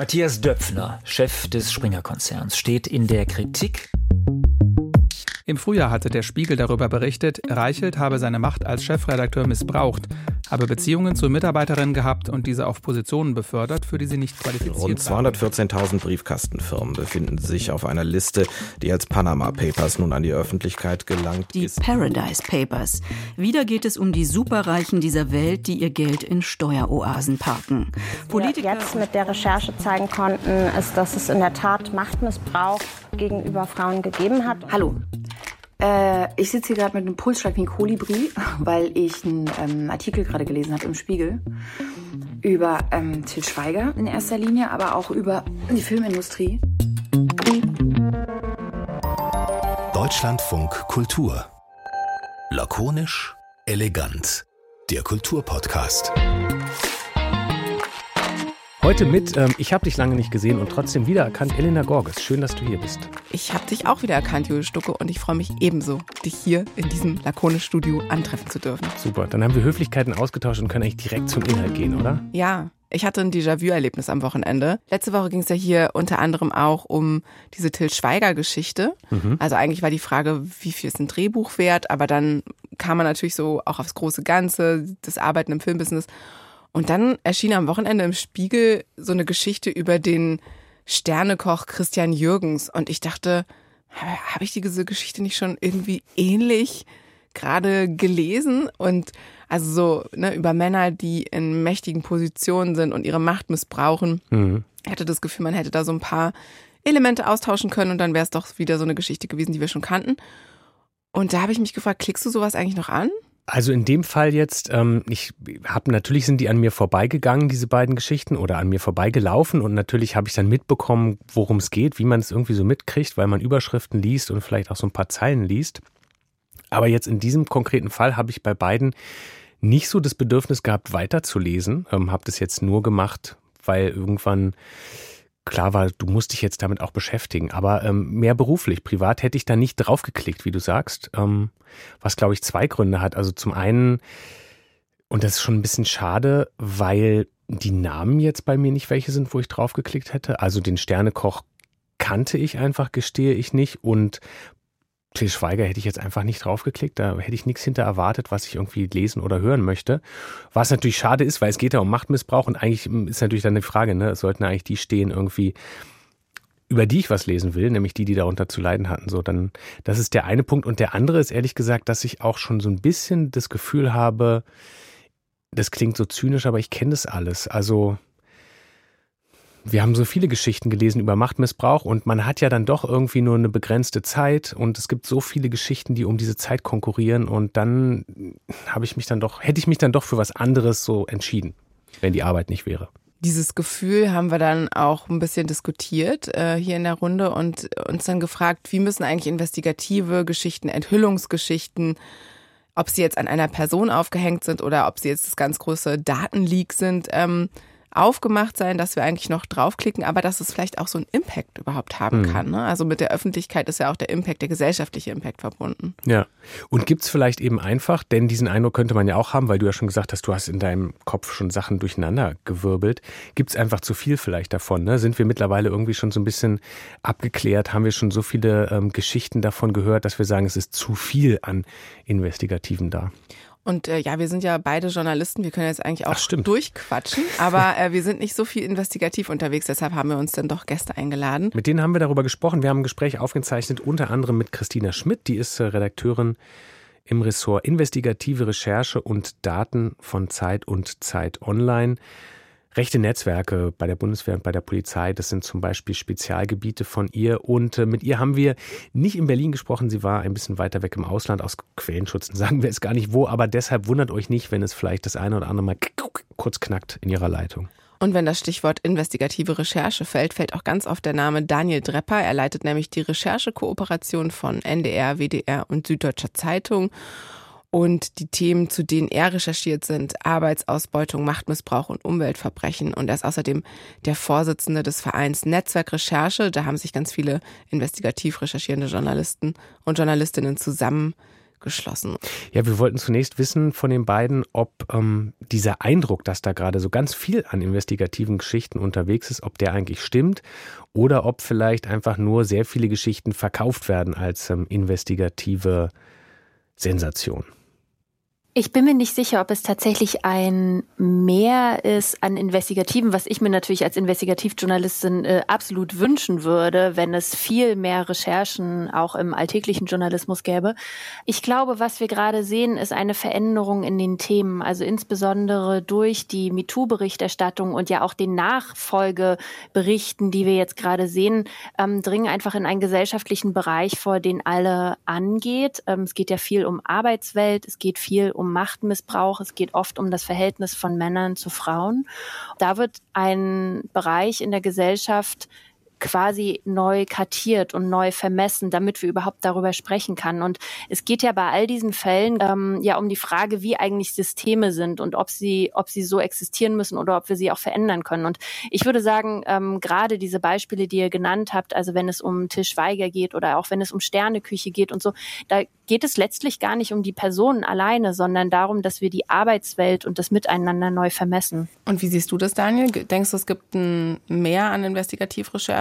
Matthias Döpfner, Chef des Springer-Konzerns, steht in der Kritik. Im Frühjahr hatte der Spiegel darüber berichtet, Reichelt habe seine Macht als Chefredakteur missbraucht, habe Beziehungen zu Mitarbeiterinnen gehabt und diese auf Positionen befördert, für die sie nicht qualifiziert waren. Rund 214.000 Briefkastenfirmen befinden sich auf einer Liste, die als Panama Papers nun an die Öffentlichkeit gelangt die ist. Die Paradise Papers. Wieder geht es um die Superreichen dieser Welt, die ihr Geld in Steueroasen parken. Politiker jetzt mit der Recherche zeigen konnten, ist, dass es in der Tat Machtmissbrauch gegenüber Frauen gegeben hat. Hallo, äh, ich sitze hier gerade mit einem Pulsschlag wie ein Kolibri, weil ich einen ähm, Artikel gerade gelesen habe im Spiegel über ähm, Til Schweiger in erster Linie, aber auch über die Filmindustrie. Deutschlandfunk Kultur. Lakonisch, elegant. Der Kulturpodcast. Heute mit ähm, Ich habe dich lange nicht gesehen und trotzdem wiedererkannt, Elena Gorges. Schön, dass du hier bist. Ich habe dich auch wiedererkannt, Julius Stucke, und ich freue mich ebenso, dich hier in diesem Lakonisch-Studio antreffen zu dürfen. Super, dann haben wir Höflichkeiten ausgetauscht und können eigentlich direkt zum Inhalt gehen, oder? Ja, ich hatte ein Déjà-vu-Erlebnis am Wochenende. Letzte Woche ging es ja hier unter anderem auch um diese Till Schweiger-Geschichte. Mhm. Also eigentlich war die Frage, wie viel ist ein Drehbuch wert, aber dann kam man natürlich so auch aufs große Ganze, das Arbeiten im Filmbusiness. Und dann erschien am Wochenende im Spiegel so eine Geschichte über den Sternekoch Christian Jürgens. Und ich dachte, habe ich diese Geschichte nicht schon irgendwie ähnlich gerade gelesen? Und also so ne, über Männer, die in mächtigen Positionen sind und ihre Macht missbrauchen. Mhm. Ich hatte das Gefühl, man hätte da so ein paar Elemente austauschen können und dann wäre es doch wieder so eine Geschichte gewesen, die wir schon kannten. Und da habe ich mich gefragt, klickst du sowas eigentlich noch an? Also in dem Fall jetzt, ähm, ich habe natürlich sind die an mir vorbeigegangen, diese beiden Geschichten, oder an mir vorbeigelaufen und natürlich habe ich dann mitbekommen, worum es geht, wie man es irgendwie so mitkriegt, weil man Überschriften liest und vielleicht auch so ein paar Zeilen liest. Aber jetzt in diesem konkreten Fall habe ich bei beiden nicht so das Bedürfnis gehabt, weiterzulesen. Ähm, habe das jetzt nur gemacht, weil irgendwann klar war, du musst dich jetzt damit auch beschäftigen, aber ähm, mehr beruflich. Privat hätte ich da nicht draufgeklickt, wie du sagst, ähm, was glaube ich zwei Gründe hat. Also zum einen, und das ist schon ein bisschen schade, weil die Namen jetzt bei mir nicht welche sind, wo ich draufgeklickt hätte. Also den Sternekoch kannte ich einfach, gestehe ich nicht. Und Till Schweiger hätte ich jetzt einfach nicht draufgeklickt. Da hätte ich nichts hinter erwartet, was ich irgendwie lesen oder hören möchte. Was natürlich schade ist, weil es geht ja um Machtmissbrauch und eigentlich ist natürlich dann die Frage, ne, es sollten eigentlich die stehen irgendwie, über die ich was lesen will, nämlich die, die darunter zu leiden hatten. So, dann, das ist der eine Punkt. Und der andere ist ehrlich gesagt, dass ich auch schon so ein bisschen das Gefühl habe, das klingt so zynisch, aber ich kenne das alles. Also, wir haben so viele Geschichten gelesen über Machtmissbrauch und man hat ja dann doch irgendwie nur eine begrenzte Zeit und es gibt so viele Geschichten, die um diese Zeit konkurrieren und dann habe ich mich dann doch, hätte ich mich dann doch für was anderes so entschieden, wenn die Arbeit nicht wäre. Dieses Gefühl haben wir dann auch ein bisschen diskutiert äh, hier in der Runde und uns dann gefragt, wie müssen eigentlich investigative Geschichten, Enthüllungsgeschichten, ob sie jetzt an einer Person aufgehängt sind oder ob sie jetzt das ganz große Datenleak sind, ähm, aufgemacht sein, dass wir eigentlich noch draufklicken, aber dass es vielleicht auch so einen Impact überhaupt haben mhm. kann. Ne? Also mit der Öffentlichkeit ist ja auch der Impact, der gesellschaftliche Impact verbunden. Ja. Und gibt es vielleicht eben einfach, denn diesen Eindruck könnte man ja auch haben, weil du ja schon gesagt hast, du hast in deinem Kopf schon Sachen durcheinander gewirbelt. Gibt es einfach zu viel vielleicht davon? Ne? Sind wir mittlerweile irgendwie schon so ein bisschen abgeklärt? Haben wir schon so viele ähm, Geschichten davon gehört, dass wir sagen, es ist zu viel an Investigativen da? Und äh, ja, wir sind ja beide Journalisten, wir können jetzt eigentlich auch Ach, durchquatschen, aber äh, wir sind nicht so viel investigativ unterwegs, deshalb haben wir uns dann doch Gäste eingeladen. Mit denen haben wir darüber gesprochen. Wir haben ein Gespräch aufgezeichnet, unter anderem mit Christina Schmidt, die ist äh, Redakteurin im Ressort Investigative Recherche und Daten von Zeit und Zeit Online. Rechte Netzwerke bei der Bundeswehr und bei der Polizei, das sind zum Beispiel Spezialgebiete von ihr. Und äh, mit ihr haben wir nicht in Berlin gesprochen. Sie war ein bisschen weiter weg im Ausland. Aus Quellenschutzen sagen wir es gar nicht wo. Aber deshalb wundert euch nicht, wenn es vielleicht das eine oder andere mal kurz knackt in ihrer Leitung. Und wenn das Stichwort investigative Recherche fällt, fällt auch ganz oft der Name Daniel Drepper. Er leitet nämlich die Recherchekooperation von NDR, WDR und Süddeutscher Zeitung. Und die Themen, zu denen er recherchiert, sind Arbeitsausbeutung, Machtmissbrauch und Umweltverbrechen. Und er ist außerdem der Vorsitzende des Vereins Netzwerk Recherche. Da haben sich ganz viele investigativ recherchierende Journalisten und Journalistinnen zusammen geschlossen. Ja, wir wollten zunächst wissen von den beiden, ob ähm, dieser Eindruck, dass da gerade so ganz viel an investigativen Geschichten unterwegs ist, ob der eigentlich stimmt oder ob vielleicht einfach nur sehr viele Geschichten verkauft werden als ähm, investigative Sensation. Ich bin mir nicht sicher, ob es tatsächlich ein Mehr ist an Investigativen, was ich mir natürlich als Investigativjournalistin äh, absolut wünschen würde, wenn es viel mehr Recherchen auch im alltäglichen Journalismus gäbe. Ich glaube, was wir gerade sehen, ist eine Veränderung in den Themen, also insbesondere durch die MeToo-Berichterstattung und ja auch den Nachfolgeberichten, die wir jetzt gerade sehen, ähm, dringen einfach in einen gesellschaftlichen Bereich vor, den alle angeht. Ähm, es geht ja viel um Arbeitswelt, es geht viel um Machtmissbrauch, es geht oft um das Verhältnis von Männern zu Frauen. Da wird ein Bereich in der Gesellschaft quasi neu kartiert und neu vermessen, damit wir überhaupt darüber sprechen kann. Und es geht ja bei all diesen Fällen ähm, ja um die Frage, wie eigentlich Systeme sind und ob sie, ob sie so existieren müssen oder ob wir sie auch verändern können. Und ich würde sagen, ähm, gerade diese Beispiele, die ihr genannt habt, also wenn es um Tischweiger geht oder auch wenn es um Sterneküche geht und so, da geht es letztlich gar nicht um die Personen alleine, sondern darum, dass wir die Arbeitswelt und das Miteinander neu vermessen. Und wie siehst du das, Daniel? Denkst du, es gibt ein Mehr an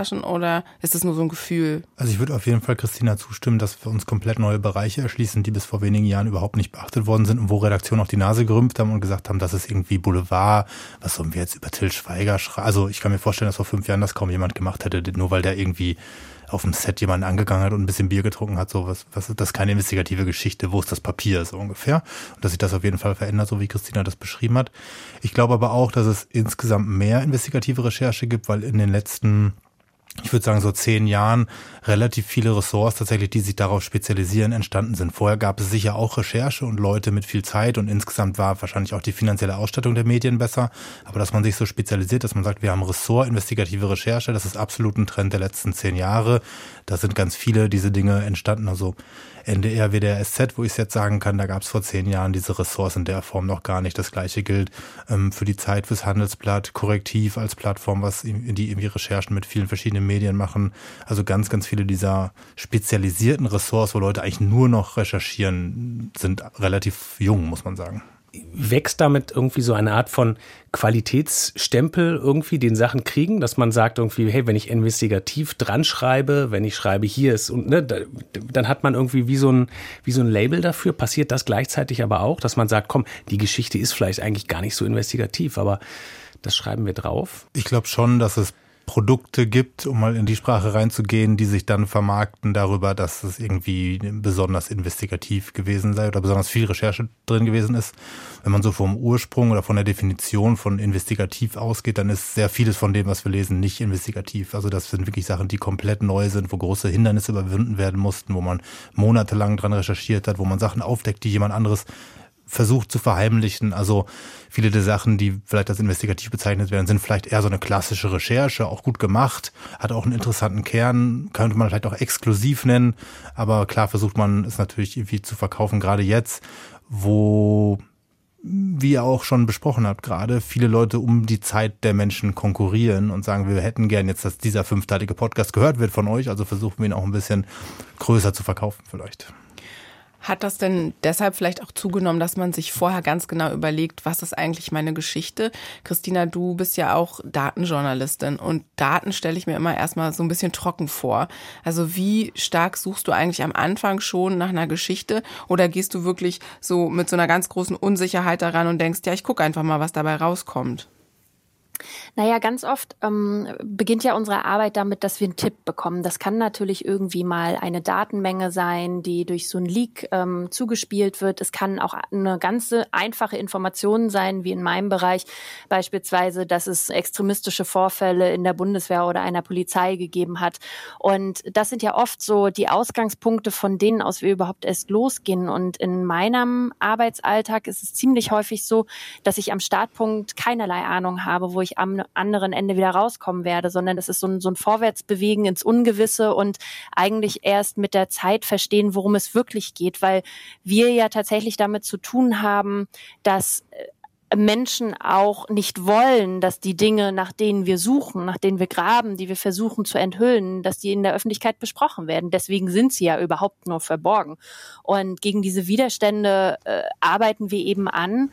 Investigativrecherchen oder ist es nur so ein Gefühl? Also ich würde auf jeden Fall Christina zustimmen, dass wir uns komplett neue Bereiche erschließen, die bis vor wenigen Jahren überhaupt nicht beachtet worden sind und wo Redaktionen auch die Nase gerümpft haben und gesagt haben, das ist irgendwie Boulevard, was sollen wir jetzt über Till Schweiger schreiben? Also ich kann mir vorstellen, dass vor fünf Jahren das kaum jemand gemacht hätte, nur weil der irgendwie auf dem Set jemanden angegangen hat und ein bisschen Bier getrunken hat, so was, was das ist keine investigative Geschichte, wo ist das Papier, so ungefähr. Und dass sich das auf jeden Fall verändert, so wie Christina das beschrieben hat. Ich glaube aber auch, dass es insgesamt mehr investigative Recherche gibt, weil in den letzten ich würde sagen, so zehn Jahren relativ viele Ressorts tatsächlich, die sich darauf spezialisieren, entstanden sind. Vorher gab es sicher auch Recherche und Leute mit viel Zeit und insgesamt war wahrscheinlich auch die finanzielle Ausstattung der Medien besser. Aber dass man sich so spezialisiert, dass man sagt, wir haben Ressort, investigative Recherche, das ist absolut ein Trend der letzten zehn Jahre. Da sind ganz viele diese Dinge entstanden. Also NDR, WDR, SZ, wo ich es jetzt sagen kann, da gab es vor zehn Jahren diese Ressource in der Form noch gar nicht. Das gleiche gilt ähm, für die Zeit, fürs Handelsblatt, Korrektiv als Plattform, was die irgendwie Recherchen mit vielen verschiedenen Medien machen. Also ganz, ganz viele dieser spezialisierten Ressorts, wo Leute eigentlich nur noch recherchieren, sind relativ jung, muss man sagen wächst damit irgendwie so eine Art von Qualitätsstempel irgendwie den Sachen kriegen, dass man sagt irgendwie, hey, wenn ich investigativ dran schreibe, wenn ich schreibe, hier ist und ne, dann hat man irgendwie wie so ein wie so ein Label dafür. Passiert das gleichzeitig aber auch, dass man sagt, komm, die Geschichte ist vielleicht eigentlich gar nicht so investigativ, aber das schreiben wir drauf. Ich glaube schon, dass es Produkte gibt, um mal in die Sprache reinzugehen, die sich dann vermarkten darüber, dass es irgendwie besonders investigativ gewesen sei oder besonders viel Recherche drin gewesen ist. Wenn man so vom Ursprung oder von der Definition von investigativ ausgeht, dann ist sehr vieles von dem, was wir lesen, nicht investigativ. Also das sind wirklich Sachen, die komplett neu sind, wo große Hindernisse überwinden werden mussten, wo man monatelang dran recherchiert hat, wo man Sachen aufdeckt, die jemand anderes versucht zu verheimlichen. Also viele der Sachen, die vielleicht als investigativ bezeichnet werden, sind vielleicht eher so eine klassische Recherche, auch gut gemacht, hat auch einen interessanten Kern, könnte man vielleicht auch exklusiv nennen. Aber klar versucht man es natürlich irgendwie zu verkaufen, gerade jetzt, wo wie ihr auch schon besprochen habt gerade, viele Leute um die Zeit der Menschen konkurrieren und sagen, wir hätten gern jetzt, dass dieser fünfteilige Podcast gehört wird von euch, also versuchen wir ihn auch ein bisschen größer zu verkaufen vielleicht. Hat das denn deshalb vielleicht auch zugenommen, dass man sich vorher ganz genau überlegt, was ist eigentlich meine Geschichte? Christina, du bist ja auch Datenjournalistin und Daten stelle ich mir immer erstmal so ein bisschen trocken vor. Also wie stark suchst du eigentlich am Anfang schon nach einer Geschichte oder gehst du wirklich so mit so einer ganz großen Unsicherheit daran und denkst, ja, ich gucke einfach mal, was dabei rauskommt? Naja, ganz oft ähm, beginnt ja unsere Arbeit damit, dass wir einen Tipp bekommen. Das kann natürlich irgendwie mal eine Datenmenge sein, die durch so ein Leak ähm, zugespielt wird. Es kann auch eine ganze einfache Information sein, wie in meinem Bereich beispielsweise, dass es extremistische Vorfälle in der Bundeswehr oder einer Polizei gegeben hat. Und das sind ja oft so die Ausgangspunkte, von denen aus wir überhaupt erst losgehen. Und in meinem Arbeitsalltag ist es ziemlich häufig so, dass ich am Startpunkt keinerlei Ahnung habe, wo ich ich anderen Ende wieder rauskommen werde, sondern das ist so ein, so ein Vorwärtsbewegen ins Ungewisse und eigentlich erst mit der Zeit verstehen, worum es wirklich geht, weil wir ja tatsächlich damit zu tun haben, dass äh, Menschen auch nicht wollen, dass die Dinge, nach denen wir suchen, nach denen wir graben, die wir versuchen zu enthüllen, dass die in der Öffentlichkeit besprochen werden. Deswegen sind sie ja überhaupt nur verborgen. Und gegen diese Widerstände äh, arbeiten wir eben an.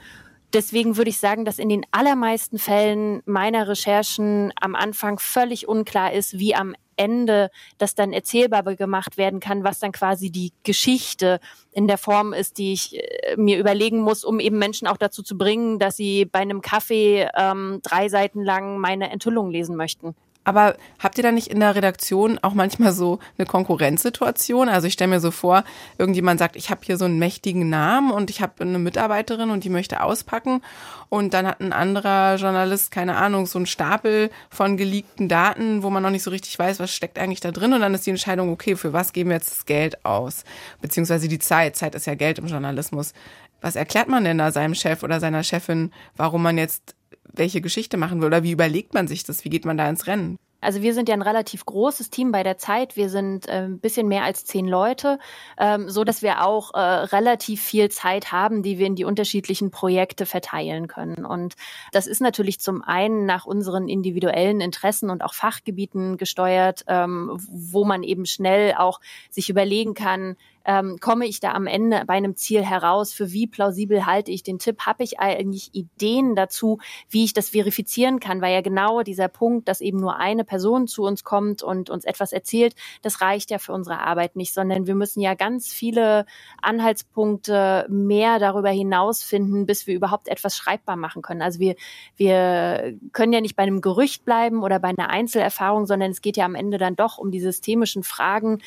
Deswegen würde ich sagen, dass in den allermeisten Fällen meiner Recherchen am Anfang völlig unklar ist, wie am Ende das dann erzählbar gemacht werden kann, was dann quasi die Geschichte in der Form ist, die ich äh, mir überlegen muss, um eben Menschen auch dazu zu bringen, dass sie bei einem Kaffee ähm, drei Seiten lang meine Enthüllung lesen möchten. Aber habt ihr da nicht in der Redaktion auch manchmal so eine Konkurrenzsituation? Also ich stelle mir so vor, irgendjemand sagt, ich habe hier so einen mächtigen Namen und ich habe eine Mitarbeiterin und die möchte auspacken. Und dann hat ein anderer Journalist, keine Ahnung, so einen Stapel von geleakten Daten, wo man noch nicht so richtig weiß, was steckt eigentlich da drin. Und dann ist die Entscheidung, okay, für was geben wir jetzt das Geld aus? Beziehungsweise die Zeit. Zeit ist ja Geld im Journalismus. Was erklärt man denn da seinem Chef oder seiner Chefin, warum man jetzt welche Geschichte machen will oder wie überlegt man sich das? Wie geht man da ins Rennen? Also wir sind ja ein relativ großes Team bei der Zeit. Wir sind äh, ein bisschen mehr als zehn Leute, ähm, so dass wir auch äh, relativ viel Zeit haben, die wir in die unterschiedlichen Projekte verteilen können. Und das ist natürlich zum einen nach unseren individuellen Interessen und auch Fachgebieten gesteuert, ähm, wo man eben schnell auch sich überlegen kann, ähm, komme ich da am Ende bei einem Ziel heraus, für wie plausibel halte ich den Tipp, habe ich eigentlich Ideen dazu, wie ich das verifizieren kann, weil ja genau dieser Punkt, dass eben nur eine Person zu uns kommt und uns etwas erzählt, das reicht ja für unsere Arbeit nicht, sondern wir müssen ja ganz viele Anhaltspunkte mehr darüber hinaus finden, bis wir überhaupt etwas schreibbar machen können. Also wir, wir können ja nicht bei einem Gerücht bleiben oder bei einer Einzelerfahrung, sondern es geht ja am Ende dann doch um die systemischen Fragen,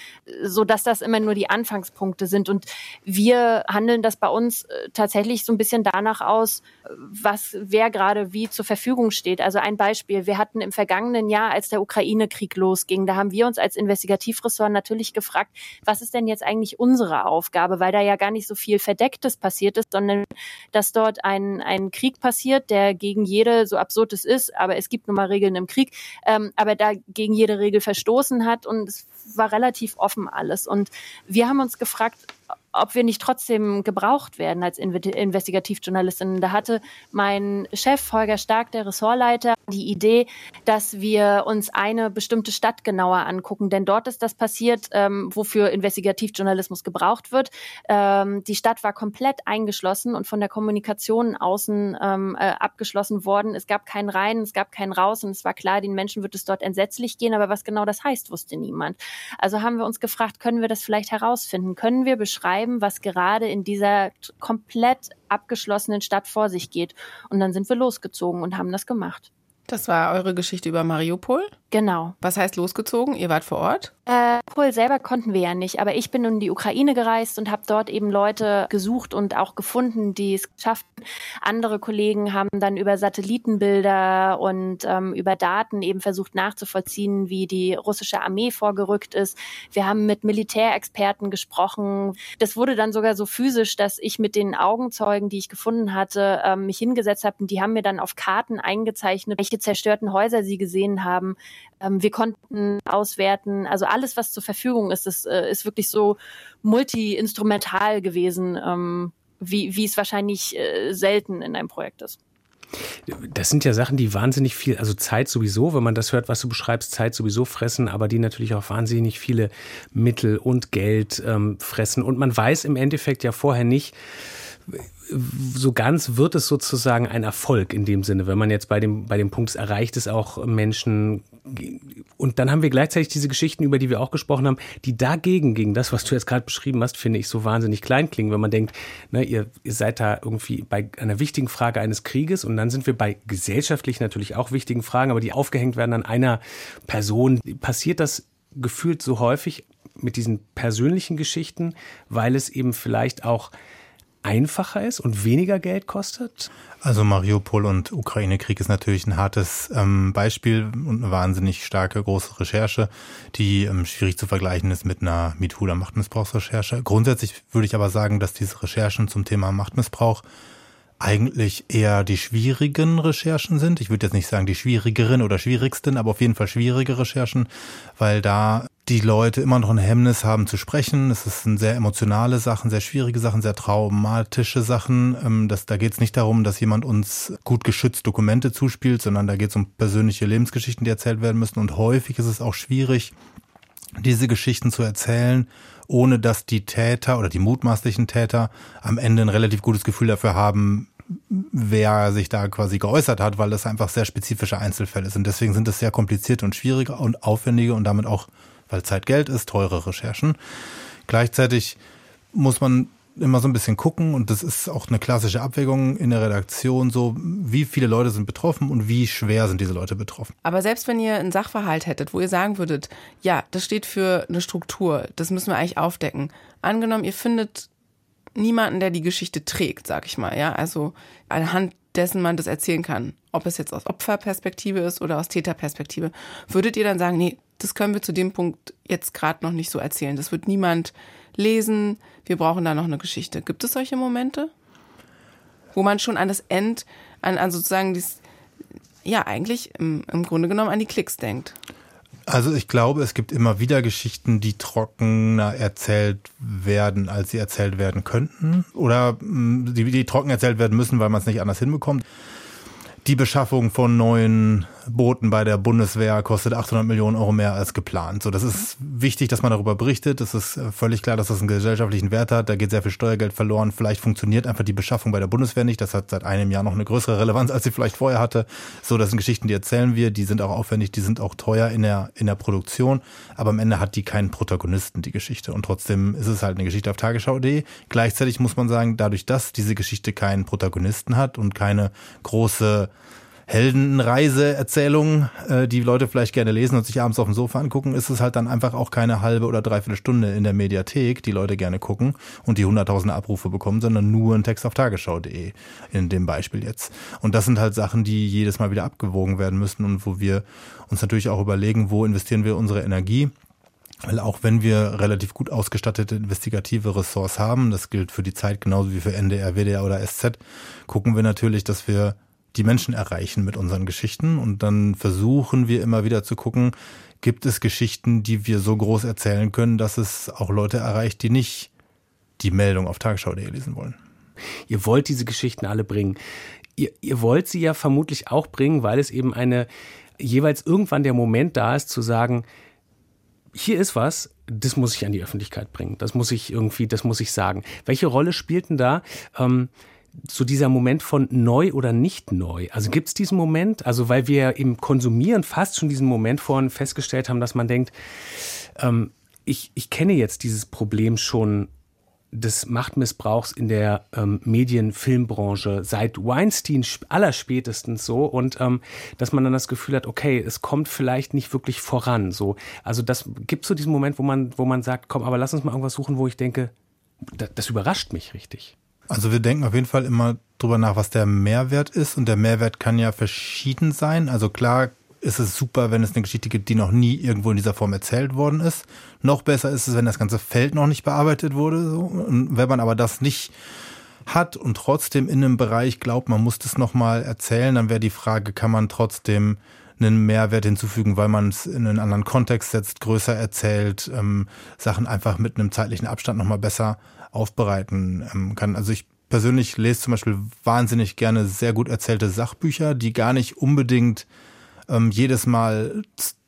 so dass das immer nur die Anfangs Ausgangspunkte sind. Und wir handeln das bei uns äh, tatsächlich so ein bisschen danach aus, was wer gerade wie zur Verfügung steht. Also ein Beispiel, wir hatten im vergangenen Jahr, als der Ukraine-Krieg losging, da haben wir uns als Investigativressort natürlich gefragt, was ist denn jetzt eigentlich unsere Aufgabe, weil da ja gar nicht so viel Verdecktes passiert ist, sondern dass dort ein, ein Krieg passiert, der gegen jede, so absurd es ist, aber es gibt nun mal Regeln im Krieg, ähm, aber da gegen jede Regel verstoßen hat und es war relativ offen alles. Und wir haben uns gefragt, ob wir nicht trotzdem gebraucht werden als Investigativjournalistin. Da hatte mein Chef Holger Stark, der Ressortleiter, die Idee, dass wir uns eine bestimmte Stadt genauer angucken, denn dort ist das passiert, ähm, wofür Investigativjournalismus gebraucht wird. Ähm, die Stadt war komplett eingeschlossen und von der Kommunikation außen ähm, äh, abgeschlossen worden. Es gab keinen Rein, es gab keinen Raus und es war klar, den Menschen wird es dort entsetzlich gehen, aber was genau das heißt, wusste niemand. Also haben wir uns gefragt, können wir das vielleicht herausfinden? Können wir beschreiben, was gerade in dieser komplett abgeschlossenen Stadt vor sich geht? Und dann sind wir losgezogen und haben das gemacht. Das war eure Geschichte über Mariupol? Genau. Was heißt losgezogen? Ihr wart vor Ort? Äh, Pol selber konnten wir ja nicht, aber ich bin in die Ukraine gereist und habe dort eben Leute gesucht und auch gefunden, die es schafften. Andere Kollegen haben dann über Satellitenbilder und ähm, über Daten eben versucht nachzuvollziehen, wie die russische Armee vorgerückt ist. Wir haben mit Militärexperten gesprochen. Das wurde dann sogar so physisch, dass ich mit den Augenzeugen, die ich gefunden hatte, ähm, mich hingesetzt habe und die haben mir dann auf Karten eingezeichnet, welche zerstörten Häuser sie gesehen haben. Ähm, wir konnten auswerten, also alles, was zur Verfügung ist, das äh, ist wirklich so multi-instrumental gewesen, ähm, wie, wie es wahrscheinlich äh, selten in einem Projekt ist. Das sind ja Sachen, die wahnsinnig viel, also Zeit sowieso, wenn man das hört, was du beschreibst, Zeit sowieso fressen, aber die natürlich auch wahnsinnig viele Mittel und Geld ähm, fressen. Und man weiß im Endeffekt ja vorher nicht, so ganz wird es sozusagen ein Erfolg in dem Sinne, wenn man jetzt bei dem, bei dem Punkt erreicht es auch Menschen. Und dann haben wir gleichzeitig diese Geschichten, über die wir auch gesprochen haben, die dagegen, gegen das, was du jetzt gerade beschrieben hast, finde ich so wahnsinnig klein klingen, wenn man denkt, ne, ihr, ihr seid da irgendwie bei einer wichtigen Frage eines Krieges und dann sind wir bei gesellschaftlich natürlich auch wichtigen Fragen, aber die aufgehängt werden an einer Person. Passiert das gefühlt so häufig mit diesen persönlichen Geschichten, weil es eben vielleicht auch einfacher ist und weniger Geld kostet? Also Mariupol und Ukraine-Krieg ist natürlich ein hartes ähm, Beispiel und eine wahnsinnig starke große Recherche, die ähm, schwierig zu vergleichen ist mit einer oder Machtmissbrauchsrecherche. Grundsätzlich würde ich aber sagen, dass diese Recherchen zum Thema Machtmissbrauch eigentlich eher die schwierigen Recherchen sind. Ich würde jetzt nicht sagen die schwierigeren oder schwierigsten, aber auf jeden Fall schwierige Recherchen, weil da die Leute immer noch ein Hemmnis haben zu sprechen. Es sind sehr emotionale Sachen, sehr schwierige Sachen, sehr traumatische Sachen. Ähm, das, da geht es nicht darum, dass jemand uns gut geschützt Dokumente zuspielt, sondern da geht es um persönliche Lebensgeschichten, die erzählt werden müssen. Und häufig ist es auch schwierig, diese Geschichten zu erzählen, ohne dass die Täter oder die mutmaßlichen Täter am Ende ein relativ gutes Gefühl dafür haben, wer sich da quasi geäußert hat, weil das einfach sehr spezifische Einzelfälle sind. Deswegen sind es sehr komplizierte und schwierige und aufwendige und damit auch, weil Zeit Geld ist, teure Recherchen. Gleichzeitig muss man immer so ein bisschen gucken und das ist auch eine klassische Abwägung in der Redaktion so, wie viele Leute sind betroffen und wie schwer sind diese Leute betroffen. Aber selbst wenn ihr einen Sachverhalt hättet, wo ihr sagen würdet, ja, das steht für eine Struktur, das müssen wir eigentlich aufdecken. Angenommen, ihr findet niemanden, der die Geschichte trägt, sag ich mal, ja, also anhand dessen man das erzählen kann, ob es jetzt aus Opferperspektive ist oder aus Täterperspektive, würdet ihr dann sagen, nee, das können wir zu dem Punkt jetzt gerade noch nicht so erzählen. Das wird niemand lesen, wir brauchen da noch eine Geschichte. Gibt es solche Momente? Wo man schon an das End, an, an sozusagen dies, ja, eigentlich im, im Grunde genommen an die Klicks denkt. Also ich glaube, es gibt immer wieder Geschichten, die trockener erzählt werden, als sie erzählt werden könnten. Oder mm, die, die trocken erzählt werden müssen, weil man es nicht anders hinbekommt. Die Beschaffung von neuen Booten bei der Bundeswehr kostet 800 Millionen Euro mehr als geplant. So, das ist wichtig, dass man darüber berichtet. Es ist äh, völlig klar, dass das einen gesellschaftlichen Wert hat. Da geht sehr viel Steuergeld verloren. Vielleicht funktioniert einfach die Beschaffung bei der Bundeswehr nicht. Das hat seit einem Jahr noch eine größere Relevanz, als sie vielleicht vorher hatte. So, das sind Geschichten, die erzählen wir. Die sind auch aufwendig, die sind auch teuer in der, in der Produktion. Aber am Ende hat die keinen Protagonisten, die Geschichte. Und trotzdem ist es halt eine Geschichte auf Tagesschau.de. Gleichzeitig muss man sagen, dadurch, dass diese Geschichte keinen Protagonisten hat und keine große Heldenreise-Erzählung, äh, die Leute vielleicht gerne lesen und sich abends auf dem Sofa angucken, ist es halt dann einfach auch keine halbe oder dreiviertel Stunde in der Mediathek, die Leute gerne gucken und die hunderttausende Abrufe bekommen, sondern nur ein Text auf tagesschau.de in dem Beispiel jetzt. Und das sind halt Sachen, die jedes Mal wieder abgewogen werden müssen und wo wir uns natürlich auch überlegen, wo investieren wir unsere Energie. Weil auch wenn wir relativ gut ausgestattete investigative Ressorts haben, das gilt für die Zeit genauso wie für NDR, WDR oder SZ, gucken wir natürlich, dass wir die Menschen erreichen mit unseren Geschichten. Und dann versuchen wir immer wieder zu gucken, gibt es Geschichten, die wir so groß erzählen können, dass es auch Leute erreicht, die nicht die Meldung auf Tagesschau.de lesen wollen. Ihr wollt diese Geschichten alle bringen. Ihr, ihr wollt sie ja vermutlich auch bringen, weil es eben eine jeweils irgendwann der Moment da ist, zu sagen, hier ist was, das muss ich an die Öffentlichkeit bringen. Das muss ich irgendwie, das muss ich sagen. Welche Rolle spielten da ähm, so dieser Moment von neu oder nicht neu. Also gibt es diesen Moment, also weil wir im Konsumieren fast schon diesen Moment vorhin festgestellt haben, dass man denkt, ähm, ich, ich kenne jetzt dieses Problem schon des Machtmissbrauchs in der ähm, Medienfilmbranche seit Weinstein allerspätestens so und ähm, dass man dann das Gefühl hat, okay, es kommt vielleicht nicht wirklich voran. So, also das gibt so diesen Moment, wo man, wo man sagt, komm, aber lass uns mal irgendwas suchen, wo ich denke, das, das überrascht mich richtig. Also wir denken auf jeden Fall immer drüber nach, was der Mehrwert ist. Und der Mehrwert kann ja verschieden sein. Also klar ist es super, wenn es eine Geschichte gibt, die noch nie irgendwo in dieser Form erzählt worden ist. Noch besser ist es, wenn das ganze Feld noch nicht bearbeitet wurde. Und wenn man aber das nicht hat und trotzdem in einem Bereich glaubt, man muss das nochmal erzählen, dann wäre die Frage, kann man trotzdem einen Mehrwert hinzufügen, weil man es in einen anderen Kontext setzt, größer erzählt, ähm, Sachen einfach mit einem zeitlichen Abstand nochmal besser aufbereiten ähm, kann. Also ich persönlich lese zum Beispiel wahnsinnig gerne sehr gut erzählte Sachbücher, die gar nicht unbedingt ähm, jedes Mal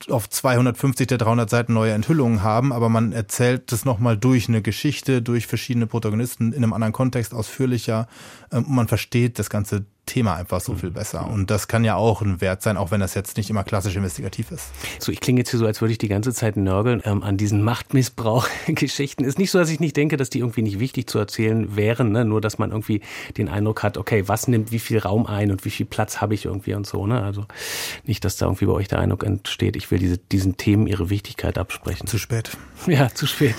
auf 250 der 300 Seiten neue Enthüllungen haben, aber man erzählt das nochmal durch eine Geschichte, durch verschiedene Protagonisten in einem anderen Kontext ausführlicher. Ähm, man versteht das ganze Thema einfach so viel besser. Und das kann ja auch ein Wert sein, auch wenn das jetzt nicht immer klassisch investigativ ist. So, ich klinge jetzt hier so, als würde ich die ganze Zeit nörgeln ähm, an diesen Machtmissbrauch-Geschichten. Ist nicht so, dass ich nicht denke, dass die irgendwie nicht wichtig zu erzählen wären, ne? nur dass man irgendwie den Eindruck hat, okay, was nimmt wie viel Raum ein und wie viel Platz habe ich irgendwie und so. Ne? Also nicht, dass da irgendwie bei euch der Eindruck entsteht, ich will diese, diesen Themen ihre Wichtigkeit absprechen. Zu spät. Ja, zu spät.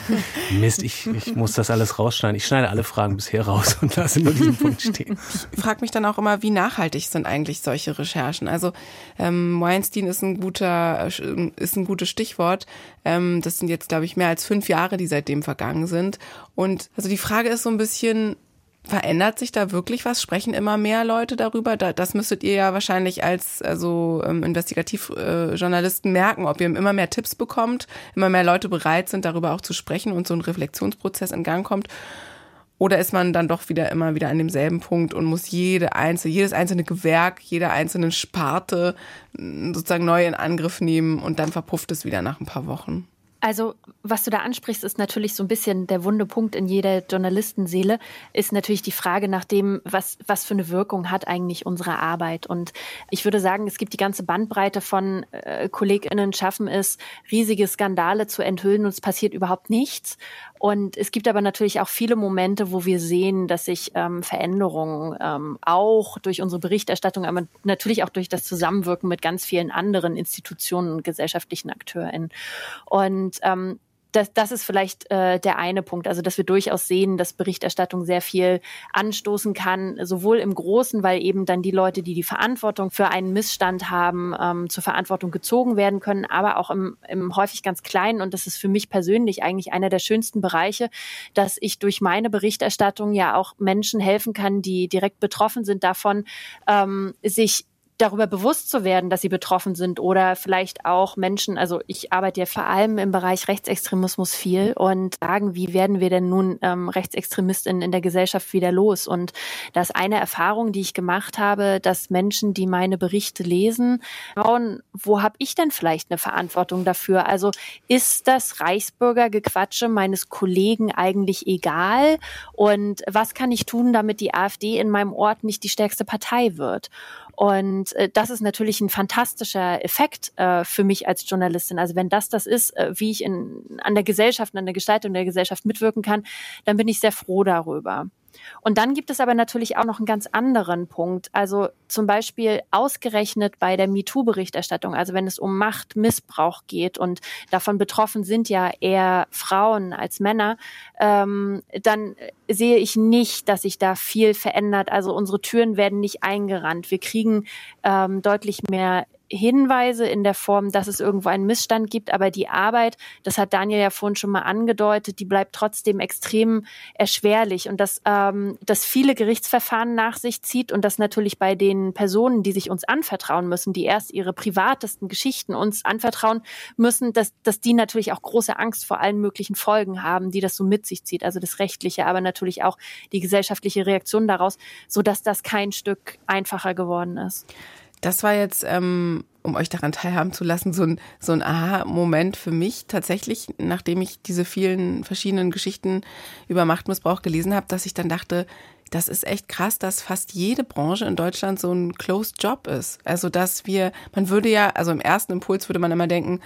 Mist, ich, ich muss das alles rausschneiden. Ich schneide alle Fragen bisher raus und lasse nur diesen Punkt stehen. Ich frage mich dann auch immer, wie nachhaltig sind eigentlich solche Recherchen? Also ähm, Weinstein ist ein guter, ist ein gutes Stichwort. Ähm, das sind jetzt, glaube ich, mehr als fünf Jahre, die seitdem vergangen sind. Und also die Frage ist so ein bisschen, Verändert sich da wirklich was? Sprechen immer mehr Leute darüber? das müsstet ihr ja wahrscheinlich als also ähm, Investigativjournalisten äh, merken, ob ihr immer mehr Tipps bekommt, immer mehr Leute bereit sind, darüber auch zu sprechen und so ein Reflexionsprozess in Gang kommt. Oder ist man dann doch wieder immer wieder an demselben Punkt und muss jede einzelne, jedes einzelne Gewerk, jede einzelne Sparte mm, sozusagen neu in Angriff nehmen und dann verpufft es wieder nach ein paar Wochen? Also, was du da ansprichst, ist natürlich so ein bisschen der wunde Punkt in jeder Journalistenseele, ist natürlich die Frage nach dem, was, was für eine Wirkung hat eigentlich unsere Arbeit. Und ich würde sagen, es gibt die ganze Bandbreite von äh, KollegInnen schaffen es, riesige Skandale zu enthüllen und es passiert überhaupt nichts. Und es gibt aber natürlich auch viele Momente, wo wir sehen, dass sich ähm, Veränderungen ähm, auch durch unsere Berichterstattung, aber natürlich auch durch das Zusammenwirken mit ganz vielen anderen Institutionen und gesellschaftlichen AkteurInnen. Und ähm, das, das ist vielleicht äh, der eine Punkt. Also, dass wir durchaus sehen, dass Berichterstattung sehr viel anstoßen kann, sowohl im Großen, weil eben dann die Leute, die die Verantwortung für einen Missstand haben, ähm, zur Verantwortung gezogen werden können, aber auch im, im häufig ganz Kleinen. Und das ist für mich persönlich eigentlich einer der schönsten Bereiche, dass ich durch meine Berichterstattung ja auch Menschen helfen kann, die direkt betroffen sind davon, ähm, sich darüber bewusst zu werden, dass sie betroffen sind oder vielleicht auch Menschen, also ich arbeite ja vor allem im Bereich Rechtsextremismus viel und sagen, wie werden wir denn nun ähm, Rechtsextremisten in der Gesellschaft wieder los? Und das eine Erfahrung, die ich gemacht habe, dass Menschen, die meine Berichte lesen, schauen, wo habe ich denn vielleicht eine Verantwortung dafür? Also ist das Reichsbürgergequatsche meines Kollegen eigentlich egal? Und was kann ich tun, damit die AfD in meinem Ort nicht die stärkste Partei wird? Und äh, das ist natürlich ein fantastischer Effekt äh, für mich als Journalistin. Also wenn das das ist, äh, wie ich in, an der Gesellschaft, an der Gestaltung der Gesellschaft mitwirken kann, dann bin ich sehr froh darüber. Und dann gibt es aber natürlich auch noch einen ganz anderen Punkt. Also zum Beispiel ausgerechnet bei der MeToo-Berichterstattung, also wenn es um Machtmissbrauch geht und davon betroffen sind ja eher Frauen als Männer, ähm, dann sehe ich nicht, dass sich da viel verändert. Also unsere Türen werden nicht eingerannt. Wir kriegen ähm, deutlich mehr Hinweise in der Form, dass es irgendwo einen Missstand gibt, aber die Arbeit, das hat Daniel ja vorhin schon mal angedeutet, die bleibt trotzdem extrem erschwerlich und dass ähm, das viele Gerichtsverfahren nach sich zieht und das natürlich bei den Personen, die sich uns anvertrauen müssen, die erst ihre privatesten Geschichten uns anvertrauen müssen, dass, dass die natürlich auch große Angst vor allen möglichen Folgen haben, die das so mit sich zieht, also das rechtliche, aber natürlich auch die gesellschaftliche Reaktion daraus, so dass das kein Stück einfacher geworden ist. Das war jetzt, ähm, um euch daran teilhaben zu lassen, so ein, so ein Aha-Moment für mich tatsächlich, nachdem ich diese vielen verschiedenen Geschichten über Machtmissbrauch gelesen habe, dass ich dann dachte, das ist echt krass, dass fast jede Branche in Deutschland so ein Closed Job ist. Also, dass wir, man würde ja, also im ersten Impuls würde man immer denken,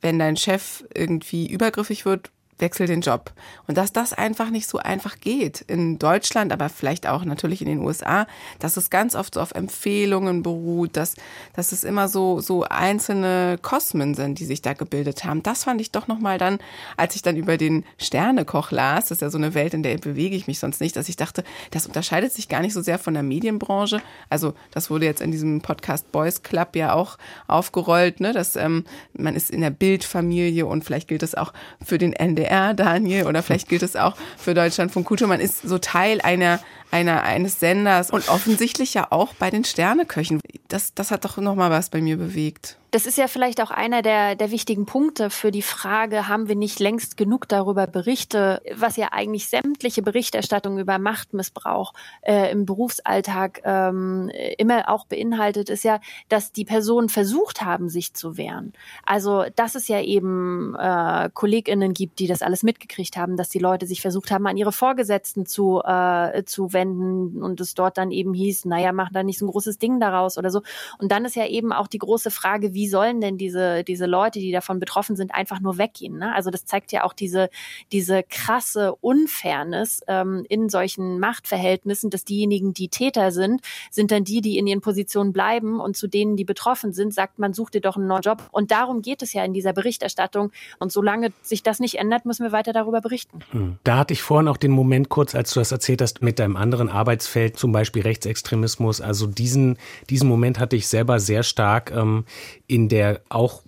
wenn dein Chef irgendwie übergriffig wird, wechsel den Job. Und dass das einfach nicht so einfach geht in Deutschland, aber vielleicht auch natürlich in den USA, dass es ganz oft so auf Empfehlungen beruht, dass, dass es immer so, so einzelne Kosmen sind, die sich da gebildet haben. Das fand ich doch nochmal dann, als ich dann über den Sternekoch las, das ist ja so eine Welt, in der bewege ich mich sonst nicht, dass ich dachte, das unterscheidet sich gar nicht so sehr von der Medienbranche. Also das wurde jetzt in diesem Podcast Boys Club ja auch aufgerollt, ne, dass ähm, man ist in der Bildfamilie und vielleicht gilt es auch für den NDR NDR, Daniel, oder vielleicht gilt es auch für Deutschland von Kultur. Man ist so Teil einer, einer, eines Senders und offensichtlich ja auch bei den Sterneköchen. Das, das hat doch nochmal was bei mir bewegt. Das ist ja vielleicht auch einer der, der wichtigen Punkte für die Frage, haben wir nicht längst genug darüber Berichte, was ja eigentlich sämtliche Berichterstattung über Machtmissbrauch äh, im Berufsalltag ähm, immer auch beinhaltet, ist ja, dass die Personen versucht haben, sich zu wehren. Also, dass es ja eben äh, KollegInnen gibt, die das alles mitgekriegt haben, dass die Leute sich versucht haben, an ihre Vorgesetzten zu, äh, zu wenden und es dort dann eben hieß, naja, mach da nicht so ein großes Ding daraus oder so. Und dann ist ja eben auch die große Frage, wie wie sollen denn diese, diese Leute, die davon betroffen sind, einfach nur weggehen? Ne? Also das zeigt ja auch diese, diese krasse Unfairness ähm, in solchen Machtverhältnissen, dass diejenigen, die Täter sind, sind dann die, die in ihren Positionen bleiben und zu denen, die betroffen sind, sagt man, such dir doch einen neuen Job. Und darum geht es ja in dieser Berichterstattung. Und solange sich das nicht ändert, müssen wir weiter darüber berichten. Hm. Da hatte ich vorhin auch den Moment kurz, als du das erzählt hast, mit deinem anderen Arbeitsfeld, zum Beispiel Rechtsextremismus. Also diesen, diesen Moment hatte ich selber sehr stark ähm, in der auch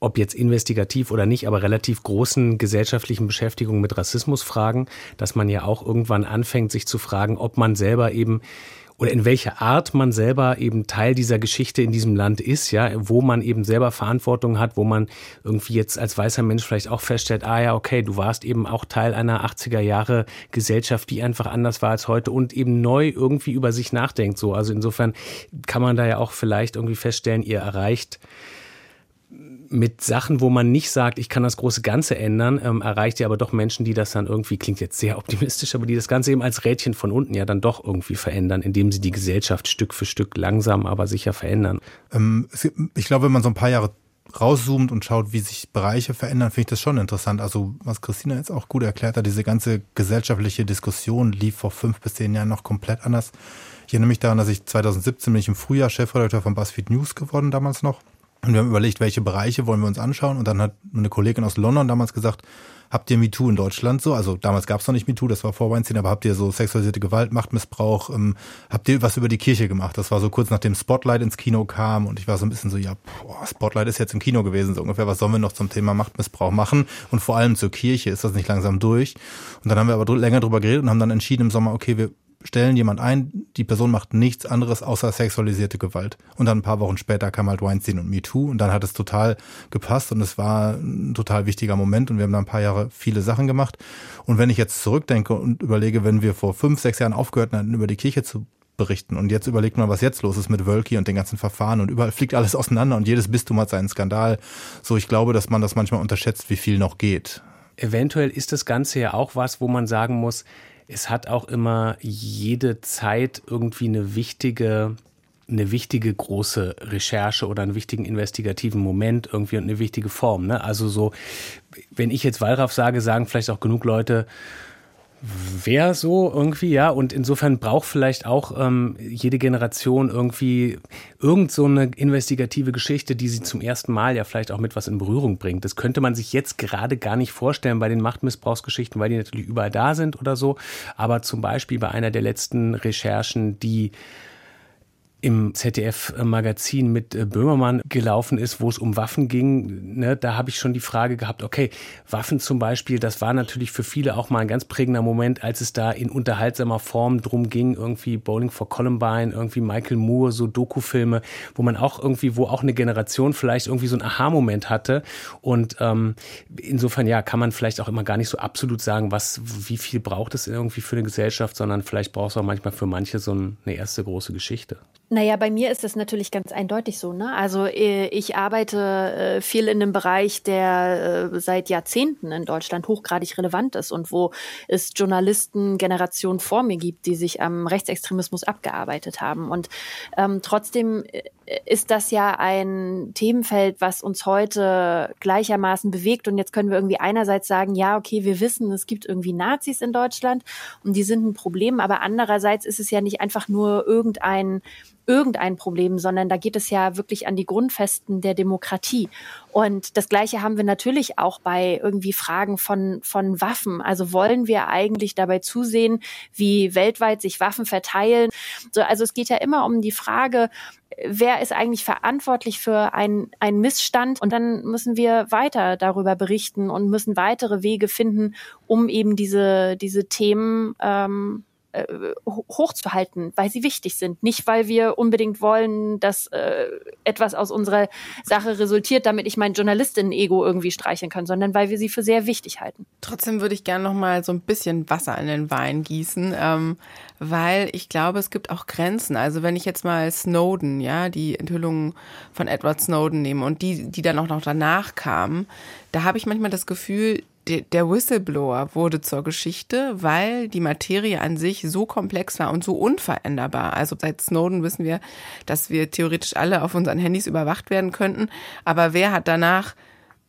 ob jetzt investigativ oder nicht, aber relativ großen gesellschaftlichen Beschäftigung mit Rassismusfragen, dass man ja auch irgendwann anfängt, sich zu fragen, ob man selber eben oder in welcher Art man selber eben Teil dieser Geschichte in diesem Land ist, ja, wo man eben selber Verantwortung hat, wo man irgendwie jetzt als weißer Mensch vielleicht auch feststellt, ah ja, okay, du warst eben auch Teil einer 80er Jahre Gesellschaft, die einfach anders war als heute und eben neu irgendwie über sich nachdenkt, so. Also insofern kann man da ja auch vielleicht irgendwie feststellen, ihr erreicht mit Sachen, wo man nicht sagt, ich kann das große Ganze ändern, ähm, erreicht ihr aber doch Menschen, die das dann irgendwie, klingt jetzt sehr optimistisch, aber die das Ganze eben als Rädchen von unten ja dann doch irgendwie verändern, indem sie die Gesellschaft Stück für Stück langsam, aber sicher verändern. Ähm, ich glaube, wenn man so ein paar Jahre rauszoomt und schaut, wie sich Bereiche verändern, finde ich das schon interessant. Also was Christina jetzt auch gut erklärt hat, diese ganze gesellschaftliche Diskussion lief vor fünf bis zehn Jahren noch komplett anders. Ich erinnere mich daran, dass ich 2017 bin ich im Frühjahr Chefredakteur von BuzzFeed News geworden damals noch. Und wir haben überlegt, welche Bereiche wollen wir uns anschauen. Und dann hat eine Kollegin aus London damals gesagt, habt ihr MeToo in Deutschland so? Also damals gab es noch nicht MeToo, das war vor Weinstein, aber habt ihr so sexualisierte Gewalt, Machtmissbrauch, ähm, habt ihr was über die Kirche gemacht? Das war so kurz nachdem Spotlight ins Kino kam und ich war so ein bisschen so, ja, boah, Spotlight ist jetzt im Kino gewesen, so ungefähr, was sollen wir noch zum Thema Machtmissbrauch machen? Und vor allem zur Kirche ist das nicht langsam durch. Und dann haben wir aber länger drüber geredet und haben dann entschieden im Sommer, okay, wir stellen jemand ein, die Person macht nichts anderes außer sexualisierte Gewalt. Und dann ein paar Wochen später kam halt Weinstein und MeToo und dann hat es total gepasst und es war ein total wichtiger Moment und wir haben da ein paar Jahre viele Sachen gemacht. Und wenn ich jetzt zurückdenke und überlege, wenn wir vor fünf, sechs Jahren aufgehört hätten, über die Kirche zu berichten. Und jetzt überlegt man, was jetzt los ist mit Wölki und den ganzen Verfahren und überall fliegt alles auseinander und jedes Bistum hat seinen Skandal. So, ich glaube, dass man das manchmal unterschätzt, wie viel noch geht. Eventuell ist das Ganze ja auch was, wo man sagen muss, es hat auch immer jede Zeit irgendwie eine wichtige eine wichtige große Recherche oder einen wichtigen investigativen Moment irgendwie und eine wichtige Form. Ne? Also so, wenn ich jetzt Wallraff sage, sagen vielleicht auch genug Leute, wäre so irgendwie, ja. Und insofern braucht vielleicht auch ähm, jede Generation irgendwie irgend so eine investigative Geschichte, die sie zum ersten Mal ja vielleicht auch mit was in Berührung bringt. Das könnte man sich jetzt gerade gar nicht vorstellen bei den Machtmissbrauchsgeschichten, weil die natürlich überall da sind oder so. Aber zum Beispiel bei einer der letzten Recherchen, die im ZDF-Magazin mit äh, Böhmermann gelaufen ist, wo es um Waffen ging, ne, da habe ich schon die Frage gehabt, okay, Waffen zum Beispiel, das war natürlich für viele auch mal ein ganz prägender Moment, als es da in unterhaltsamer Form drum ging, irgendwie Bowling for Columbine, irgendwie Michael Moore, so Dokufilme, wo man auch irgendwie, wo auch eine Generation vielleicht irgendwie so ein Aha-Moment hatte. Und ähm, insofern, ja, kann man vielleicht auch immer gar nicht so absolut sagen, was, wie viel braucht es irgendwie für eine Gesellschaft, sondern vielleicht braucht es auch manchmal für manche so eine erste große Geschichte. Naja, bei mir ist das natürlich ganz eindeutig so. Ne? Also äh, ich arbeite äh, viel in einem Bereich, der äh, seit Jahrzehnten in Deutschland hochgradig relevant ist und wo es Journalisten Generationen vor mir gibt, die sich am Rechtsextremismus abgearbeitet haben. Und ähm, trotzdem ist das ja ein Themenfeld, was uns heute gleichermaßen bewegt. Und jetzt können wir irgendwie einerseits sagen, ja, okay, wir wissen, es gibt irgendwie Nazis in Deutschland und die sind ein Problem. Aber andererseits ist es ja nicht einfach nur irgendein irgendein Problem, sondern da geht es ja wirklich an die Grundfesten der Demokratie. Und das Gleiche haben wir natürlich auch bei irgendwie Fragen von, von Waffen. Also wollen wir eigentlich dabei zusehen, wie weltweit sich Waffen verteilen? So, also es geht ja immer um die Frage, wer ist eigentlich verantwortlich für einen, einen Missstand? Und dann müssen wir weiter darüber berichten und müssen weitere Wege finden, um eben diese, diese Themen ähm, äh, hochzuhalten, weil sie wichtig sind. Nicht, weil wir unbedingt wollen, dass äh, etwas aus unserer Sache resultiert, damit ich mein Journalistinnen-Ego irgendwie streicheln kann, sondern weil wir sie für sehr wichtig halten. Trotzdem würde ich gerne noch mal so ein bisschen Wasser in den Wein gießen, ähm, weil ich glaube, es gibt auch Grenzen. Also wenn ich jetzt mal Snowden, ja, die Enthüllungen von Edward Snowden nehme und die, die dann auch noch danach kamen, da habe ich manchmal das Gefühl, der Whistleblower wurde zur Geschichte, weil die Materie an sich so komplex war und so unveränderbar. Also seit Snowden wissen wir, dass wir theoretisch alle auf unseren Handys überwacht werden könnten. Aber wer hat danach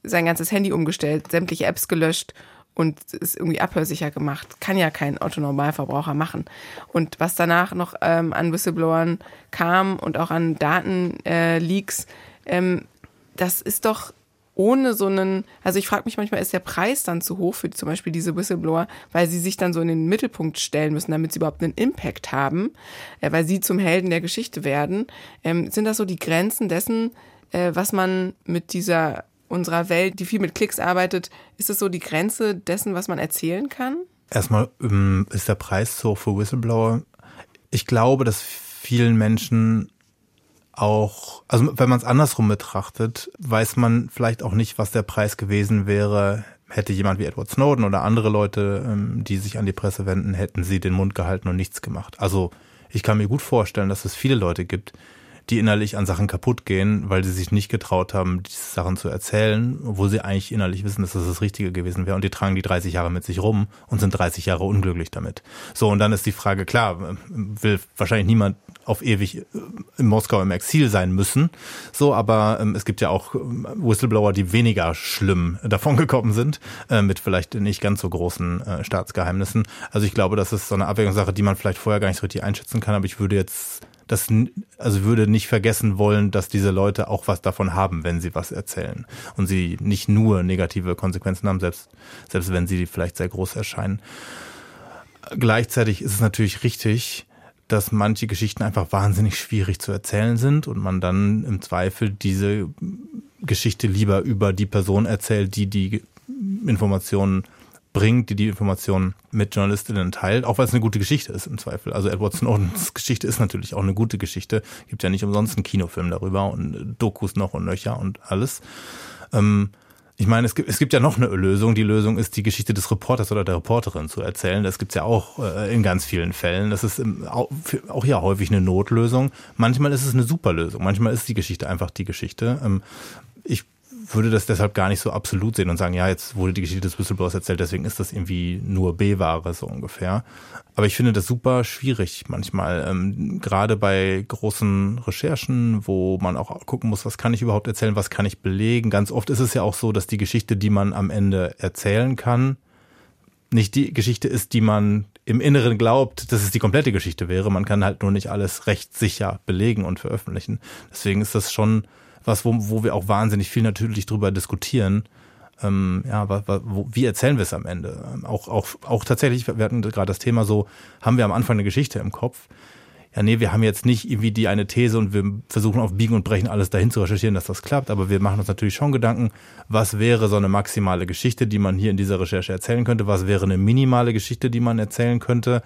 sein ganzes Handy umgestellt, sämtliche Apps gelöscht und es irgendwie abhörsicher gemacht? Kann ja kein Otto-Normalverbraucher machen. Und was danach noch ähm, an Whistleblowern kam und auch an Datenleaks, äh, ähm, das ist doch ohne so einen, also ich frage mich manchmal, ist der Preis dann zu hoch für zum Beispiel diese Whistleblower, weil sie sich dann so in den Mittelpunkt stellen müssen, damit sie überhaupt einen Impact haben, äh, weil sie zum Helden der Geschichte werden. Ähm, sind das so die Grenzen dessen, äh, was man mit dieser unserer Welt, die viel mit Klicks arbeitet, ist es so die Grenze dessen, was man erzählen kann? Erstmal ähm, ist der Preis so für Whistleblower. Ich glaube, dass vielen Menschen auch, also wenn man es andersrum betrachtet, weiß man vielleicht auch nicht, was der Preis gewesen wäre, hätte jemand wie Edward Snowden oder andere Leute, ähm, die sich an die Presse wenden, hätten sie den Mund gehalten und nichts gemacht. Also ich kann mir gut vorstellen, dass es viele Leute gibt, die innerlich an Sachen kaputt gehen, weil sie sich nicht getraut haben, diese Sachen zu erzählen, obwohl sie eigentlich innerlich wissen, dass das das Richtige gewesen wäre. Und die tragen die 30 Jahre mit sich rum und sind 30 Jahre unglücklich damit. So, und dann ist die Frage, klar, will wahrscheinlich niemand auf ewig äh, in Moskau im Exil sein müssen. So, aber ähm, es gibt ja auch ähm, Whistleblower, die weniger schlimm davongekommen sind, äh, mit vielleicht nicht ganz so großen äh, Staatsgeheimnissen. Also ich glaube, das ist so eine Abwägungssache, die man vielleicht vorher gar nicht so richtig einschätzen kann, aber ich würde jetzt das also würde nicht vergessen wollen, dass diese Leute auch was davon haben, wenn sie was erzählen und sie nicht nur negative Konsequenzen haben, selbst selbst wenn sie vielleicht sehr groß erscheinen. Gleichzeitig ist es natürlich richtig, dass manche Geschichten einfach wahnsinnig schwierig zu erzählen sind und man dann im Zweifel diese Geschichte lieber über die Person erzählt, die die Informationen bringt, die die Informationen mit Journalistinnen teilt, auch weil es eine gute Geschichte ist im Zweifel. Also Edward Snowdens Geschichte ist natürlich auch eine gute Geschichte. Gibt ja nicht umsonst einen Kinofilm darüber und Dokus noch und Nöcher und alles. Ähm, ich meine, es gibt, es gibt ja noch eine Lösung. Die Lösung ist, die Geschichte des Reporters oder der Reporterin zu erzählen. Das gibt's ja auch äh, in ganz vielen Fällen. Das ist im, auch, auch ja häufig eine Notlösung. Manchmal ist es eine super Lösung. Manchmal ist die Geschichte einfach die Geschichte. Ähm, ich würde das deshalb gar nicht so absolut sehen und sagen, ja, jetzt wurde die Geschichte des Whistleblowers erzählt, deswegen ist das irgendwie nur B-Ware, so ungefähr. Aber ich finde das super schwierig manchmal, ähm, gerade bei großen Recherchen, wo man auch gucken muss, was kann ich überhaupt erzählen, was kann ich belegen. Ganz oft ist es ja auch so, dass die Geschichte, die man am Ende erzählen kann, nicht die Geschichte ist, die man im Inneren glaubt, dass es die komplette Geschichte wäre. Man kann halt nur nicht alles recht sicher belegen und veröffentlichen. Deswegen ist das schon was, wo, wo wir auch wahnsinnig viel natürlich drüber diskutieren. Ähm, ja, wo, wie erzählen wir es am Ende? Ähm, auch, auch, auch tatsächlich, wir hatten gerade das Thema so, haben wir am Anfang eine Geschichte im Kopf? Ja, nee, wir haben jetzt nicht irgendwie die eine These und wir versuchen auf Biegen und Brechen alles dahin zu recherchieren, dass das klappt, aber wir machen uns natürlich schon Gedanken, was wäre so eine maximale Geschichte, die man hier in dieser Recherche erzählen könnte, was wäre eine minimale Geschichte, die man erzählen könnte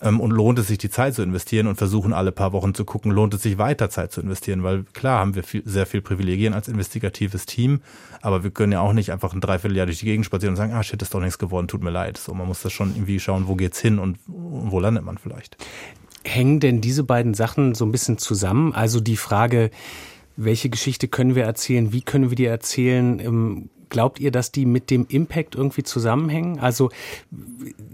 und lohnt es sich, die Zeit zu investieren und versuchen alle paar Wochen zu gucken, lohnt es sich weiter Zeit zu investieren, weil klar haben wir viel, sehr viel Privilegien als investigatives Team, aber wir können ja auch nicht einfach ein Dreivierteljahr durch die Gegend spazieren und sagen, ah shit, ist doch nichts geworden, tut mir leid. So, man muss das schon irgendwie schauen, wo geht's hin und wo landet man vielleicht. Hängen denn diese beiden Sachen so ein bisschen zusammen? Also die Frage, welche Geschichte können wir erzählen, wie können wir die erzählen? Glaubt ihr, dass die mit dem Impact irgendwie zusammenhängen? Also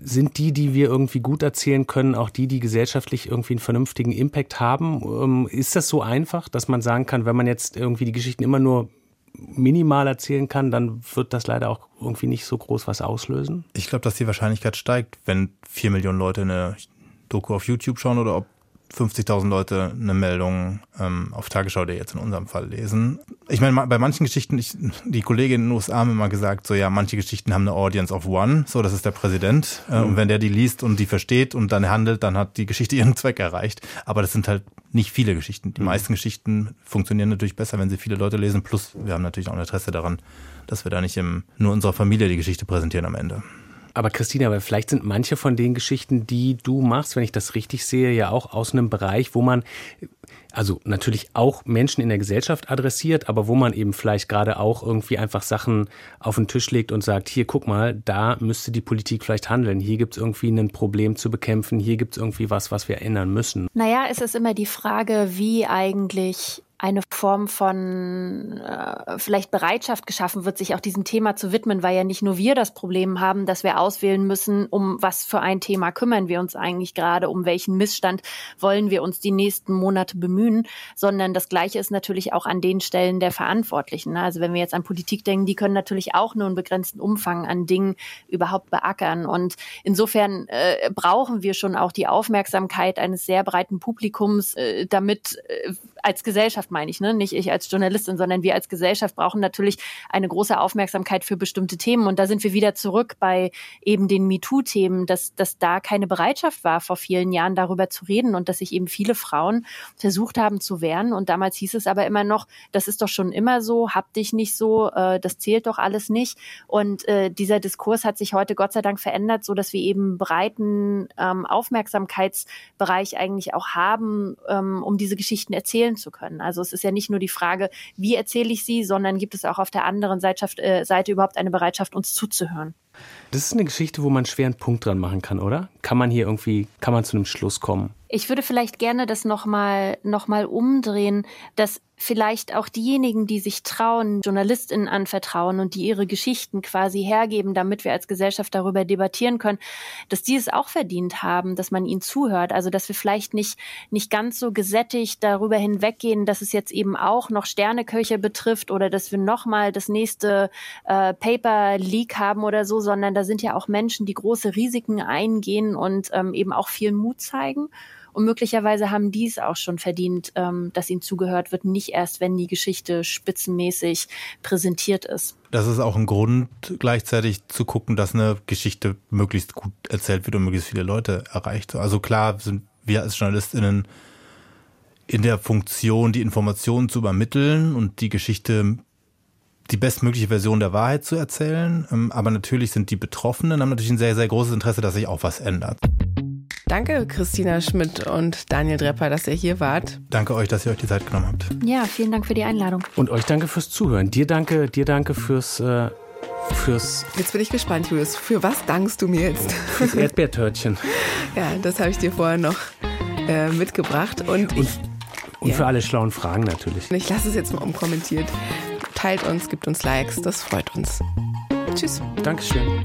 sind die, die wir irgendwie gut erzählen können, auch die, die gesellschaftlich irgendwie einen vernünftigen Impact haben? Ähm, ist das so einfach, dass man sagen kann, wenn man jetzt irgendwie die Geschichten immer nur minimal erzählen kann, dann wird das leider auch irgendwie nicht so groß was auslösen? Ich glaube, dass die Wahrscheinlichkeit steigt, wenn vier Millionen Leute eine Doku auf YouTube schauen oder ob 50.000 Leute eine Meldung ähm, auf Tagesschau.de jetzt in unserem Fall lesen. Ich meine, bei manchen Geschichten, ich, die Kollegin in den USA haben immer gesagt, so ja, manche Geschichten haben eine Audience of one, so das ist der Präsident. Äh, mhm. Und wenn der die liest und die versteht und dann handelt, dann hat die Geschichte ihren Zweck erreicht. Aber das sind halt nicht viele Geschichten. Die mhm. meisten Geschichten funktionieren natürlich besser, wenn sie viele Leute lesen. Plus, wir haben natürlich auch ein Interesse daran, dass wir da nicht im, nur unserer Familie die Geschichte präsentieren am Ende. Aber Christina, aber vielleicht sind manche von den Geschichten, die du machst, wenn ich das richtig sehe, ja auch aus einem Bereich, wo man also natürlich auch Menschen in der Gesellschaft adressiert, aber wo man eben vielleicht gerade auch irgendwie einfach Sachen auf den Tisch legt und sagt, hier guck mal, da müsste die Politik vielleicht handeln. Hier gibt es irgendwie ein Problem zu bekämpfen, hier gibt es irgendwie was, was wir ändern müssen. Naja, es ist immer die Frage, wie eigentlich eine Form von äh, vielleicht Bereitschaft geschaffen wird, sich auch diesem Thema zu widmen, weil ja nicht nur wir das Problem haben, dass wir auswählen müssen, um was für ein Thema kümmern wir uns eigentlich gerade, um welchen Missstand wollen wir uns die nächsten Monate bemühen, sondern das Gleiche ist natürlich auch an den Stellen der Verantwortlichen. Ne? Also wenn wir jetzt an Politik denken, die können natürlich auch nur einen begrenzten Umfang an Dingen überhaupt beackern. Und insofern äh, brauchen wir schon auch die Aufmerksamkeit eines sehr breiten Publikums, äh, damit äh, als Gesellschaft Gesellschaft meine ich, ne? nicht ich als Journalistin, sondern wir als Gesellschaft brauchen natürlich eine große Aufmerksamkeit für bestimmte Themen. Und da sind wir wieder zurück bei eben den MeToo-Themen, dass, dass da keine Bereitschaft war, vor vielen Jahren darüber zu reden und dass sich eben viele Frauen versucht haben zu wehren. Und damals hieß es aber immer noch, das ist doch schon immer so, hab dich nicht so, äh, das zählt doch alles nicht. Und äh, dieser Diskurs hat sich heute Gott sei Dank verändert, so dass wir eben breiten ähm, Aufmerksamkeitsbereich eigentlich auch haben, ähm, um diese Geschichten erzählen zu können. Also es ist ja nicht nur die Frage, wie erzähle ich sie, sondern gibt es auch auf der anderen Seite, äh, Seite überhaupt eine Bereitschaft, uns zuzuhören. Das ist eine Geschichte, wo man einen schweren Punkt dran machen kann, oder? Kann man hier irgendwie, kann man zu einem Schluss kommen? Ich würde vielleicht gerne das nochmal noch mal umdrehen, dass vielleicht auch diejenigen, die sich trauen, JournalistInnen anvertrauen und die ihre Geschichten quasi hergeben, damit wir als Gesellschaft darüber debattieren können, dass die es auch verdient haben, dass man ihnen zuhört. Also, dass wir vielleicht nicht, nicht ganz so gesättigt darüber hinweggehen, dass es jetzt eben auch noch Sterneköche betrifft oder dass wir nochmal das nächste äh, Paper-Leak haben oder so, sondern da sind ja auch Menschen, die große Risiken eingehen und ähm, eben auch viel Mut zeigen. Und möglicherweise haben die es auch schon verdient, ähm, dass ihnen zugehört wird, nicht erst, wenn die Geschichte spitzenmäßig präsentiert ist. Das ist auch ein Grund, gleichzeitig zu gucken, dass eine Geschichte möglichst gut erzählt wird und möglichst viele Leute erreicht. Also klar sind wir als JournalistInnen in der Funktion, die Informationen zu übermitteln und die Geschichte die bestmögliche Version der Wahrheit zu erzählen. Ähm, aber natürlich sind die Betroffenen, haben natürlich ein sehr, sehr großes Interesse, dass sich auch was ändert. Danke, Christina Schmidt und Daniel Drepper, dass ihr hier wart. Danke euch, dass ihr euch die Zeit genommen habt. Ja, vielen Dank für die Einladung. Und euch danke fürs Zuhören. Dir danke, dir danke fürs, äh, fürs. Jetzt bin ich gespannt, Julius. Für was dankst du mir jetzt? Fürs Erdbeertörtchen. ja, das habe ich dir vorher noch äh, mitgebracht. Und, und, ich, und ja. für alle schlauen Fragen natürlich. Ich lasse es jetzt mal umkommentiert. Teilt uns, gibt uns Likes, das freut uns. Tschüss. Dankeschön.